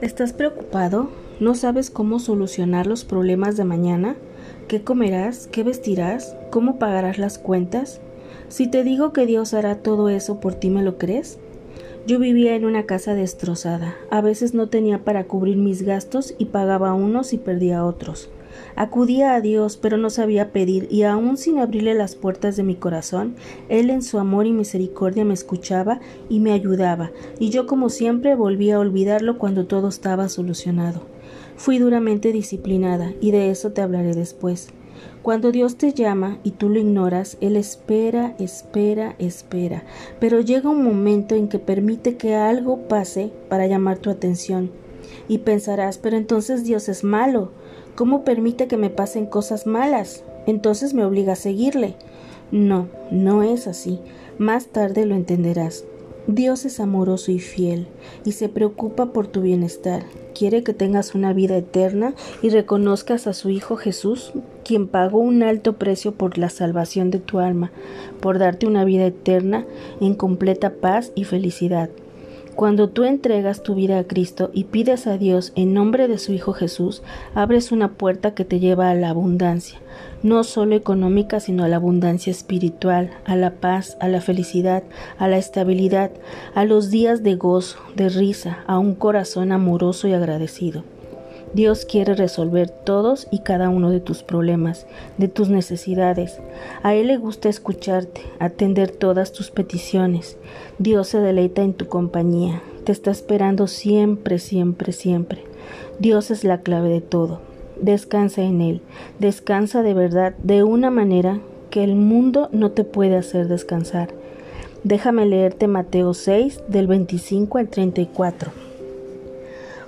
¿Estás preocupado? ¿No sabes cómo solucionar los problemas de mañana? ¿Qué comerás? ¿Qué vestirás? ¿Cómo pagarás las cuentas? Si te digo que Dios hará todo eso por ti, ¿me lo crees? Yo vivía en una casa destrozada. A veces no tenía para cubrir mis gastos y pagaba unos y perdía otros. Acudía a Dios, pero no sabía pedir, y aun sin abrirle las puertas de mi corazón, Él en su amor y misericordia me escuchaba y me ayudaba, y yo como siempre volvía a olvidarlo cuando todo estaba solucionado. Fui duramente disciplinada, y de eso te hablaré después. Cuando Dios te llama y tú lo ignoras, Él espera, espera, espera, pero llega un momento en que permite que algo pase para llamar tu atención. Y pensarás, pero entonces Dios es malo, ¿Cómo permite que me pasen cosas malas? Entonces me obliga a seguirle. No, no es así. Más tarde lo entenderás. Dios es amoroso y fiel, y se preocupa por tu bienestar. Quiere que tengas una vida eterna y reconozcas a su Hijo Jesús, quien pagó un alto precio por la salvación de tu alma, por darte una vida eterna en completa paz y felicidad. Cuando tú entregas tu vida a Cristo y pides a Dios en nombre de su Hijo Jesús, abres una puerta que te lleva a la abundancia, no solo económica, sino a la abundancia espiritual, a la paz, a la felicidad, a la estabilidad, a los días de gozo, de risa, a un corazón amoroso y agradecido. Dios quiere resolver todos y cada uno de tus problemas, de tus necesidades. A Él le gusta escucharte, atender todas tus peticiones. Dios se deleita en tu compañía. Te está esperando siempre, siempre, siempre. Dios es la clave de todo. Descansa en Él. Descansa de verdad de una manera que el mundo no te puede hacer descansar. Déjame leerte Mateo 6 del 25 al 34.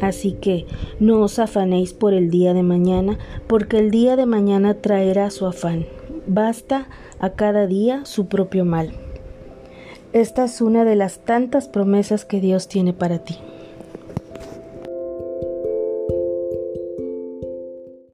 Así que no os afanéis por el día de mañana, porque el día de mañana traerá su afán. Basta a cada día su propio mal. Esta es una de las tantas promesas que Dios tiene para ti.